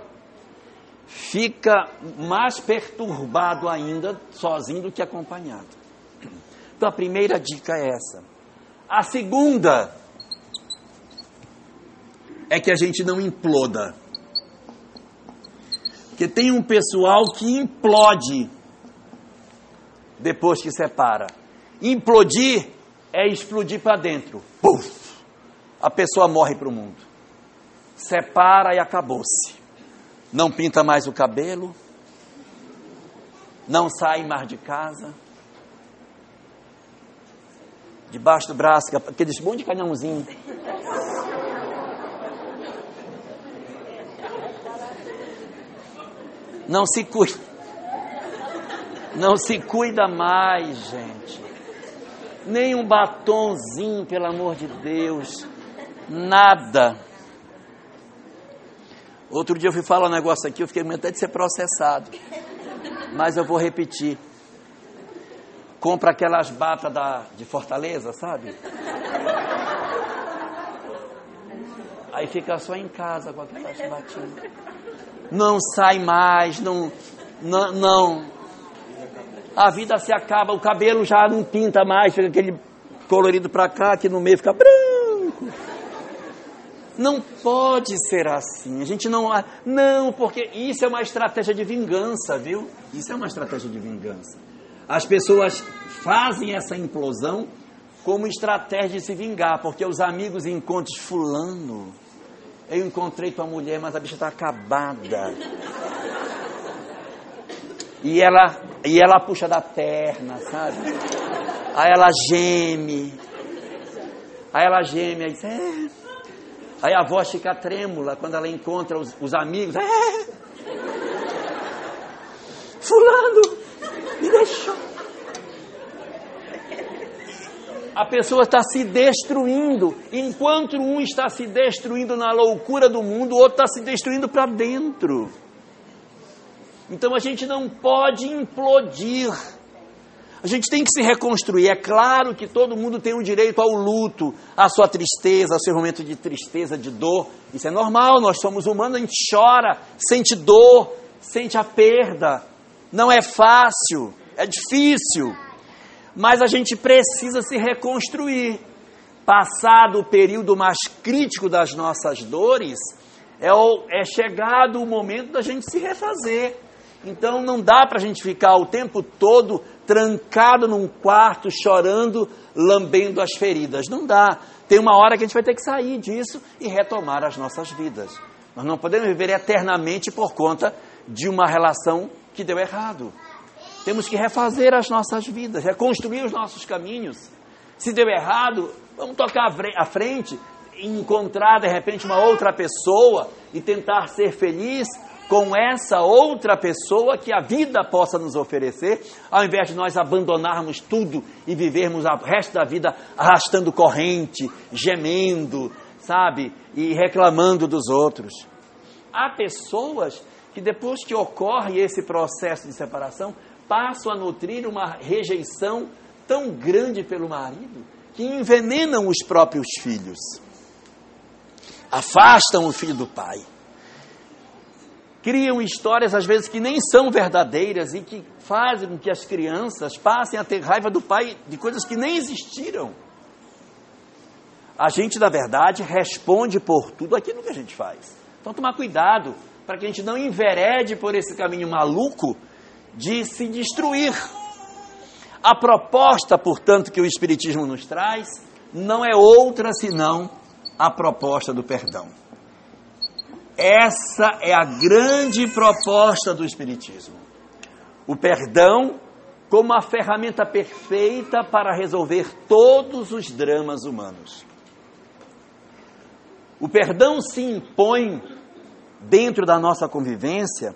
Speaker 1: fica mais perturbado ainda sozinho do que acompanhado. Então a primeira dica é essa. A segunda é que a gente não imploda. Porque tem um pessoal que implode depois que separa. Implodir é explodir para dentro. Puf! A pessoa morre para o mundo. Separa e acabou-se. Não pinta mais o cabelo. Não sai mais de casa. Debaixo do braço, aqueles monte de canhãozinho. Não se cuida. Não se cuida mais, gente. Nem um batonzinho, pelo amor de Deus. Nada. Outro dia eu fui falar um negócio aqui, eu fiquei medo até de ser processado. Mas eu vou repetir. Compra aquelas batas da, de Fortaleza, sabe? Aí fica só em casa com aquelas batinhas não sai mais, não, não, não. A vida se acaba, o cabelo já não pinta mais, fica aquele colorido para cá, que no meio fica branco. Não pode ser assim. A gente não. Não, porque isso é uma estratégia de vingança, viu? Isso é uma estratégia de vingança. As pessoas fazem essa implosão como estratégia de se vingar, porque os amigos encontram fulano eu encontrei tua mulher, mas a bicha está acabada. E ela, e ela puxa da perna, sabe? Aí ela geme. Aí ela geme, aí diz, é. Aí a voz fica trêmula quando ela encontra os, os amigos. É. Fulano, me deixou. A pessoa está se destruindo. Enquanto um está se destruindo na loucura do mundo, o outro está se destruindo para dentro. Então a gente não pode implodir. A gente tem que se reconstruir. É claro que todo mundo tem o direito ao luto, à sua tristeza, ao seu momento de tristeza, de dor. Isso é normal, nós somos humanos, a gente chora, sente dor, sente a perda. Não é fácil, é difícil. Mas a gente precisa se reconstruir. Passado o período mais crítico das nossas dores, é, o, é chegado o momento da gente se refazer. Então não dá para a gente ficar o tempo todo trancado num quarto, chorando, lambendo as feridas. Não dá. Tem uma hora que a gente vai ter que sair disso e retomar as nossas vidas. Nós não podemos viver eternamente por conta de uma relação que deu errado. Temos que refazer as nossas vidas, reconstruir os nossos caminhos. Se deu errado, vamos tocar à frente, encontrar de repente uma outra pessoa e tentar ser feliz com essa outra pessoa que a vida possa nos oferecer, ao invés de nós abandonarmos tudo e vivermos o resto da vida arrastando corrente, gemendo, sabe, e reclamando dos outros. Há pessoas que depois que ocorre esse processo de separação, passam a nutrir uma rejeição tão grande pelo marido que envenenam os próprios filhos. Afastam o filho do pai criam histórias às vezes que nem são verdadeiras e que fazem com que as crianças passem a ter raiva do pai de coisas que nem existiram. A gente, na verdade, responde por tudo aquilo que a gente faz. Então, tomar cuidado para que a gente não enverede por esse caminho maluco de se destruir. A proposta, portanto, que o Espiritismo nos traz não é outra senão a proposta do perdão. Essa é a grande proposta do Espiritismo. O perdão como a ferramenta perfeita para resolver todos os dramas humanos. O perdão se impõe dentro da nossa convivência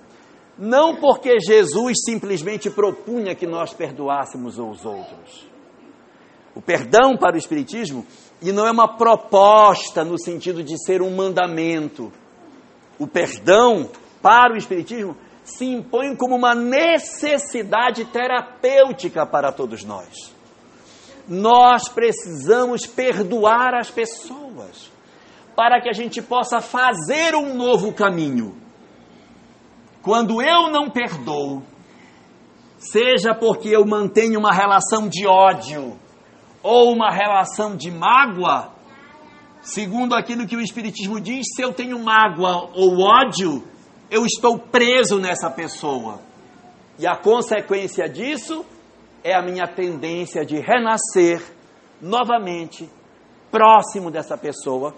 Speaker 1: não porque Jesus simplesmente propunha que nós perdoássemos os outros. O perdão para o Espiritismo, e não é uma proposta no sentido de ser um mandamento, o perdão para o Espiritismo se impõe como uma necessidade terapêutica para todos nós. Nós precisamos perdoar as pessoas para que a gente possa fazer um novo caminho. Quando eu não perdoo, seja porque eu mantenho uma relação de ódio ou uma relação de mágoa, segundo aquilo que o Espiritismo diz, se eu tenho mágoa ou ódio, eu estou preso nessa pessoa. E a consequência disso é a minha tendência de renascer novamente próximo dessa pessoa,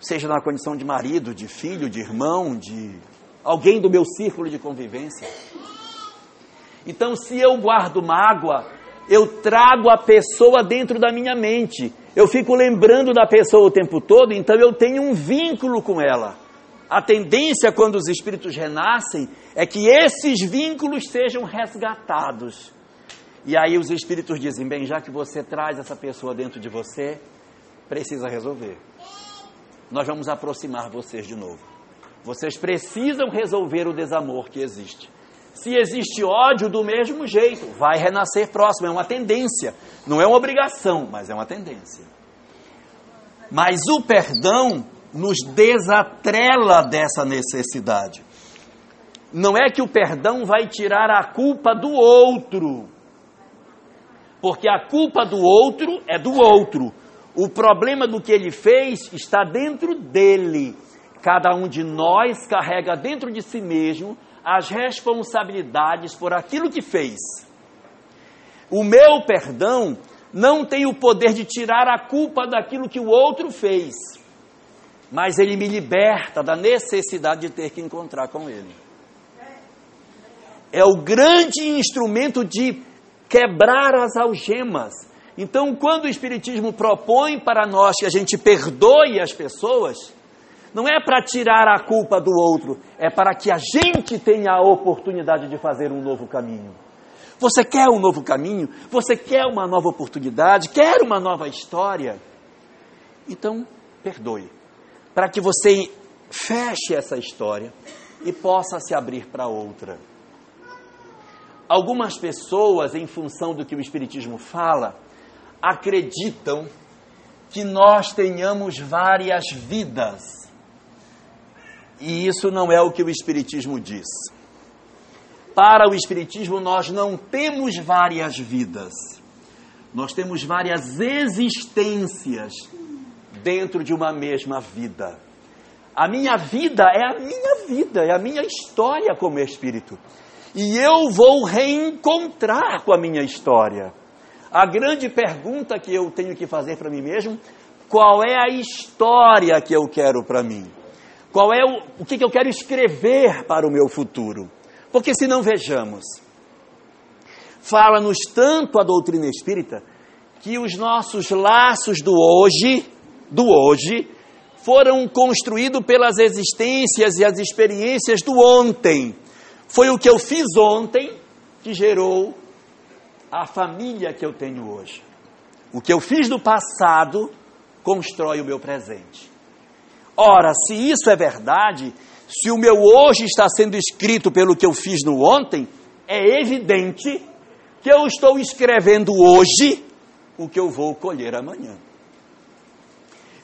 Speaker 1: seja na condição de marido, de filho, de irmão, de alguém do meu círculo de convivência. Então, se eu guardo mágoa, eu trago a pessoa dentro da minha mente eu fico lembrando da pessoa o tempo todo, então eu tenho um vínculo com ela. A tendência quando os espíritos renascem é que esses vínculos sejam resgatados. E aí os espíritos dizem: bem, já que você traz essa pessoa dentro de você, precisa resolver. Nós vamos aproximar vocês de novo. Vocês precisam resolver o desamor que existe. Se existe ódio, do mesmo jeito, vai renascer próximo, é uma tendência. Não é uma obrigação, mas é uma tendência. Mas o perdão nos desatrela dessa necessidade. Não é que o perdão vai tirar a culpa do outro, porque a culpa do outro é do outro. O problema do que ele fez está dentro dele. Cada um de nós carrega dentro de si mesmo as responsabilidades por aquilo que fez. O meu perdão não tem o poder de tirar a culpa daquilo que o outro fez, mas ele me liberta da necessidade de ter que encontrar com ele. É o grande instrumento de quebrar as algemas, Então, quando o Espiritismo propõe para nós que a gente perdoe as pessoas, não é para tirar a culpa do outro, é para que a gente tenha a oportunidade de fazer um novo caminho. Você quer um novo caminho? Você quer uma nova oportunidade? Quer uma nova história? Então, perdoe. Para que você feche essa história e possa se abrir para outra. Algumas pessoas, em função do que o Espiritismo fala, acreditam que nós tenhamos várias vidas. E isso não é o que o Espiritismo diz. Para o Espiritismo, nós não temos várias vidas, nós temos várias existências dentro de uma mesma vida. A minha vida é a minha vida, é a minha história como espírito. E eu vou reencontrar com a minha história. A grande pergunta que eu tenho que fazer para mim mesmo: qual é a história que eu quero para mim? Qual é o, o que, que eu quero escrever para o meu futuro? Porque se não vejamos, fala-nos tanto a doutrina espírita que os nossos laços do hoje, do hoje, foram construídos pelas existências e as experiências do ontem. Foi o que eu fiz ontem que gerou a família que eu tenho hoje. O que eu fiz no passado constrói o meu presente. Ora, se isso é verdade, se o meu hoje está sendo escrito pelo que eu fiz no ontem, é evidente que eu estou escrevendo hoje o que eu vou colher amanhã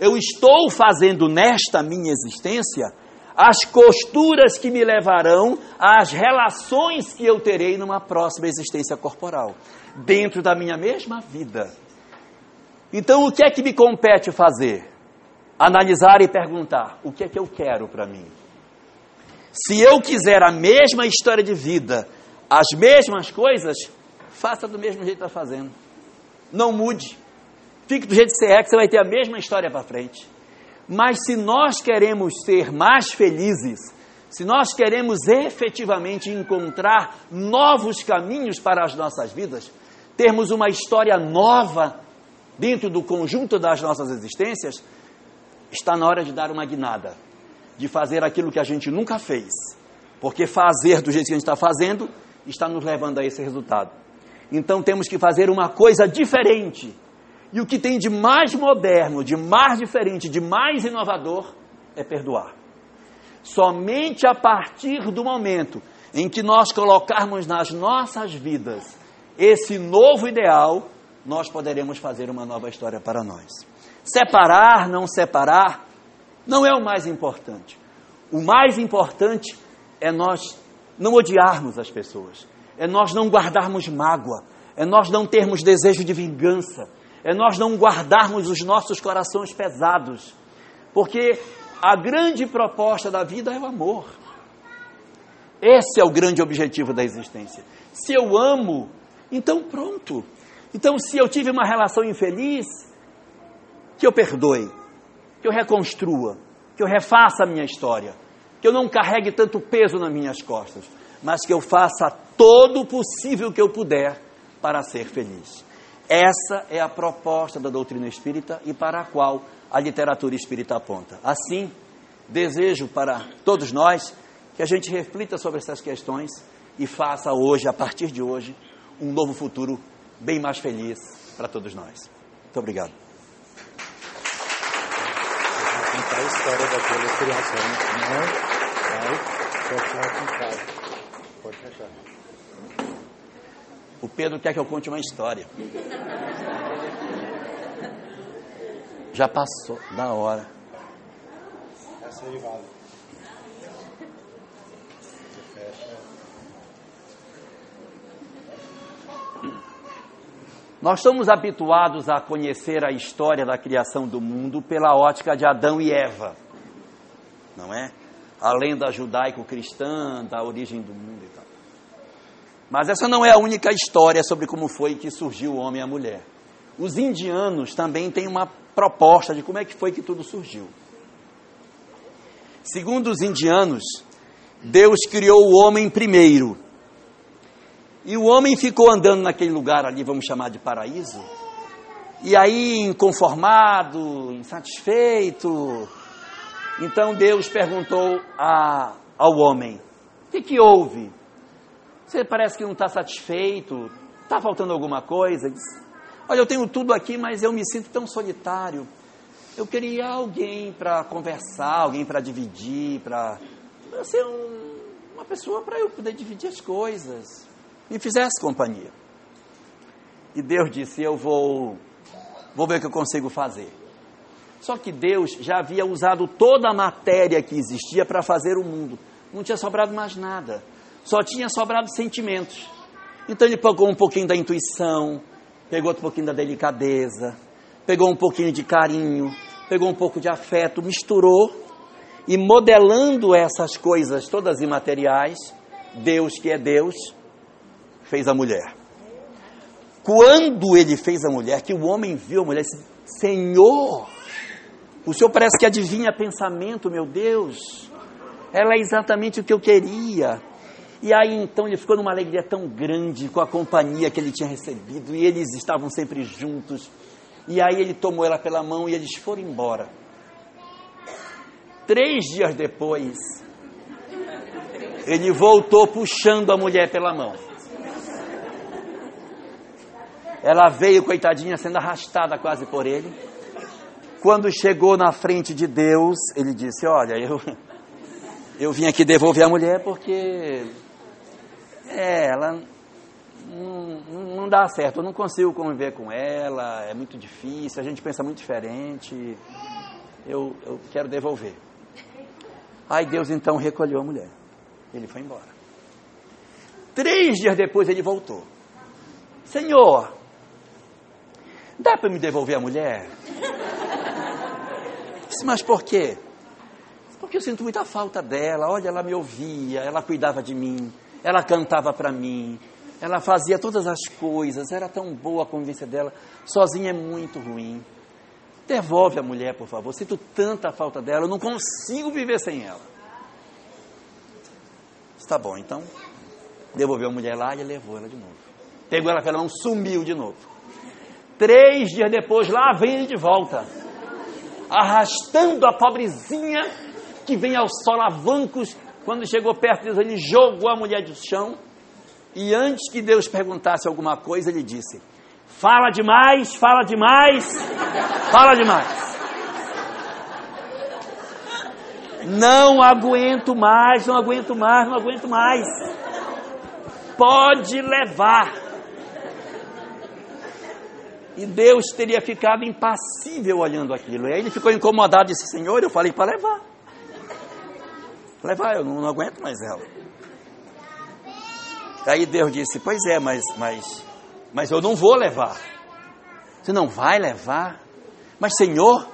Speaker 1: eu estou fazendo nesta minha existência as costuras que me levarão às relações que eu terei numa próxima existência corporal, dentro da minha mesma vida. Então, o que é que me compete fazer? Analisar e perguntar: o que é que eu quero para mim? Se eu quiser a mesma história de vida, as mesmas coisas, faça do mesmo jeito que está fazendo. Não mude. Fique do jeito que você é, que você vai ter a mesma história para frente. Mas se nós queremos ser mais felizes, se nós queremos efetivamente encontrar novos caminhos para as nossas vidas, termos uma história nova dentro do conjunto das nossas existências, está na hora de dar uma guinada, de fazer aquilo que a gente nunca fez. Porque fazer do jeito que a gente está fazendo está nos levando a esse resultado. Então temos que fazer uma coisa diferente e o que tem de mais moderno, de mais diferente, de mais inovador é perdoar. Somente a partir do momento em que nós colocarmos nas nossas vidas esse novo ideal, nós poderemos fazer uma nova história para nós. Separar, não separar, não é o mais importante. O mais importante é nós não odiarmos as pessoas, é nós não guardarmos mágoa, é nós não termos desejo de vingança, é nós não guardarmos os nossos corações pesados, porque a grande proposta da vida é o amor. Esse é o grande objetivo da existência. Se eu amo, então pronto. Então, se eu tive uma relação infeliz, que eu perdoe, que eu reconstrua, que eu refaça a minha história, que eu não carregue tanto peso nas minhas costas, mas que eu faça todo o possível que eu puder para ser feliz. Essa é a proposta da doutrina espírita e para a qual a literatura espírita aponta. Assim, desejo para todos nós que a gente reflita sobre essas questões e faça hoje, a partir de hoje, um novo futuro bem mais feliz para todos nós. Muito obrigado. A história daquela criação, não vai fechar Pode fechar. O Pedro quer que eu conte uma história. Já passou da hora. Essa aí vale. Nós somos habituados a conhecer a história da criação do mundo pela ótica de Adão e Eva, não é? A lenda judaico-cristã da origem do mundo e tal. Mas essa não é a única história sobre como foi que surgiu o homem e a mulher. Os indianos também têm uma proposta de como é que foi que tudo surgiu. Segundo os indianos, Deus criou o homem primeiro. E o homem ficou andando naquele lugar ali, vamos chamar de paraíso, E aí, inconformado, insatisfeito, então Deus perguntou a, ao homem: O que, que houve? Você parece que não está satisfeito? Está faltando alguma coisa? Olha, eu tenho tudo aqui, mas eu me sinto tão solitário. Eu queria alguém para conversar, alguém para dividir, para ser um, uma pessoa para eu poder dividir as coisas. Me fizesse companhia. E Deus disse: Eu vou, vou ver o que eu consigo fazer. Só que Deus já havia usado toda a matéria que existia para fazer o mundo. Não tinha sobrado mais nada. Só tinha sobrado sentimentos. Então ele pegou um pouquinho da intuição, pegou um pouquinho da delicadeza, pegou um pouquinho de carinho, pegou um pouco de afeto, misturou e modelando essas coisas todas imateriais, Deus que é Deus, fez a mulher. Quando ele fez a mulher, que o homem viu a mulher, disse, Senhor, o Senhor parece que adivinha pensamento, meu Deus. Ela é exatamente o que eu queria. E aí então ele ficou numa alegria tão grande com a companhia que ele tinha recebido, e eles estavam sempre juntos. E aí ele tomou ela pela mão e eles foram embora. Três dias depois, ele voltou puxando a mulher pela mão. Ela veio, coitadinha, sendo arrastada quase por ele. Quando chegou na frente de Deus, ele disse: Olha, eu, eu vim aqui devolver a mulher porque é, ela não, não dá certo, eu não consigo conviver com ela, é muito difícil, a gente pensa muito diferente, eu, eu quero devolver. Aí Deus então recolheu a mulher, ele foi embora. Três dias depois ele voltou. Senhor, dá para me devolver a mulher? Disse, mas por quê? Porque eu sinto muita falta dela. Olha, ela me ouvia, ela cuidava de mim, ela cantava para mim, ela fazia todas as coisas, era tão boa a convivência dela. Sozinha é muito ruim. Devolve a mulher, por favor. Sinto tanta falta dela, eu não consigo viver sem ela. Está bom, então. Devolveu a mulher lá e levou ela de novo. Pegou ela pela mão, sumiu de novo. Três dias depois, lá vem ele de volta arrastando a pobrezinha que vem aos solavancos. Quando chegou perto de Deus, ele jogou a mulher do chão. E antes que Deus perguntasse alguma coisa, ele disse: Fala demais, fala demais, fala demais. Não aguento mais, não aguento mais, não aguento mais. Pode levar. E Deus teria ficado impassível olhando aquilo. E aí ele ficou incomodado e disse: Senhor, eu falei para levar. Levar, eu não, não, aguento mais ela. Aí Deus disse: Pois é, mas, mas, mas eu não vou levar. Você não vai levar? Mas Senhor,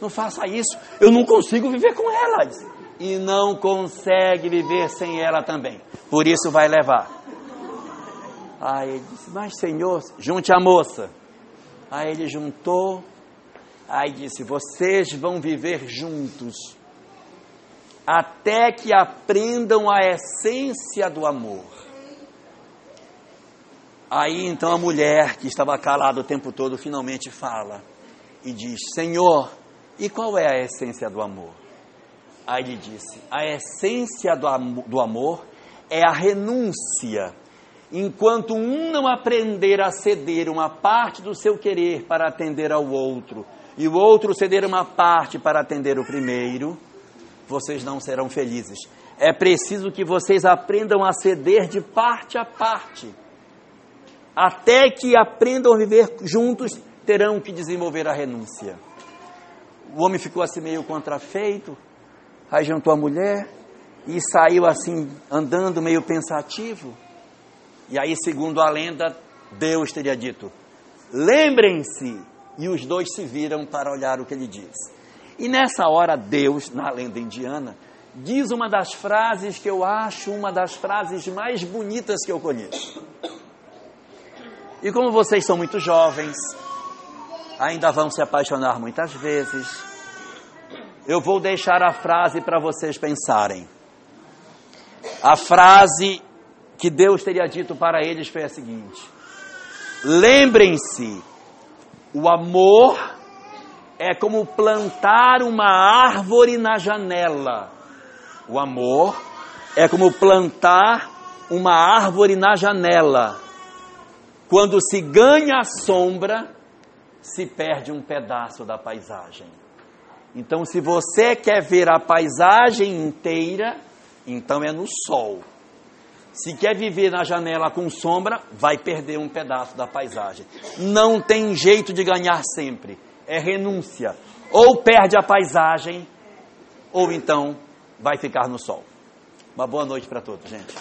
Speaker 1: não faça isso. Eu não consigo viver com ela. E não consegue viver sem ela também. Por isso vai levar. Aí ele disse: Mas Senhor, junte a moça. Aí ele juntou, aí disse: Vocês vão viver juntos, até que aprendam a essência do amor. Aí então a mulher, que estava calada o tempo todo, finalmente fala e diz: Senhor, e qual é a essência do amor? Aí ele disse: A essência do, do amor é a renúncia enquanto um não aprender a ceder uma parte do seu querer para atender ao outro, e o outro ceder uma parte para atender o primeiro, vocês não serão felizes. É preciso que vocês aprendam a ceder de parte a parte. Até que aprendam a viver juntos, terão que desenvolver a renúncia. O homem ficou assim meio contrafeito, aí juntou a mulher e saiu assim, andando meio pensativo. E aí, segundo a lenda, Deus teria dito: lembrem-se. E os dois se viram para olhar o que ele diz. E nessa hora, Deus, na lenda indiana, diz uma das frases que eu acho uma das frases mais bonitas que eu conheço. E como vocês são muito jovens, ainda vão se apaixonar muitas vezes, eu vou deixar a frase para vocês pensarem. A frase que Deus teria dito para eles foi a seguinte: lembrem-se O amor é como plantar uma árvore na janela. O amor é como plantar uma árvore na janela. Quando se ganha a sombra, se perde um pedaço da paisagem. Então, se você quer ver a paisagem inteira, então é no sol. Se quer viver na janela com sombra, vai perder um pedaço da paisagem. Não tem jeito de ganhar sempre é renúncia. Ou perde a paisagem, ou então vai ficar no sol. Uma boa noite para todos, gente.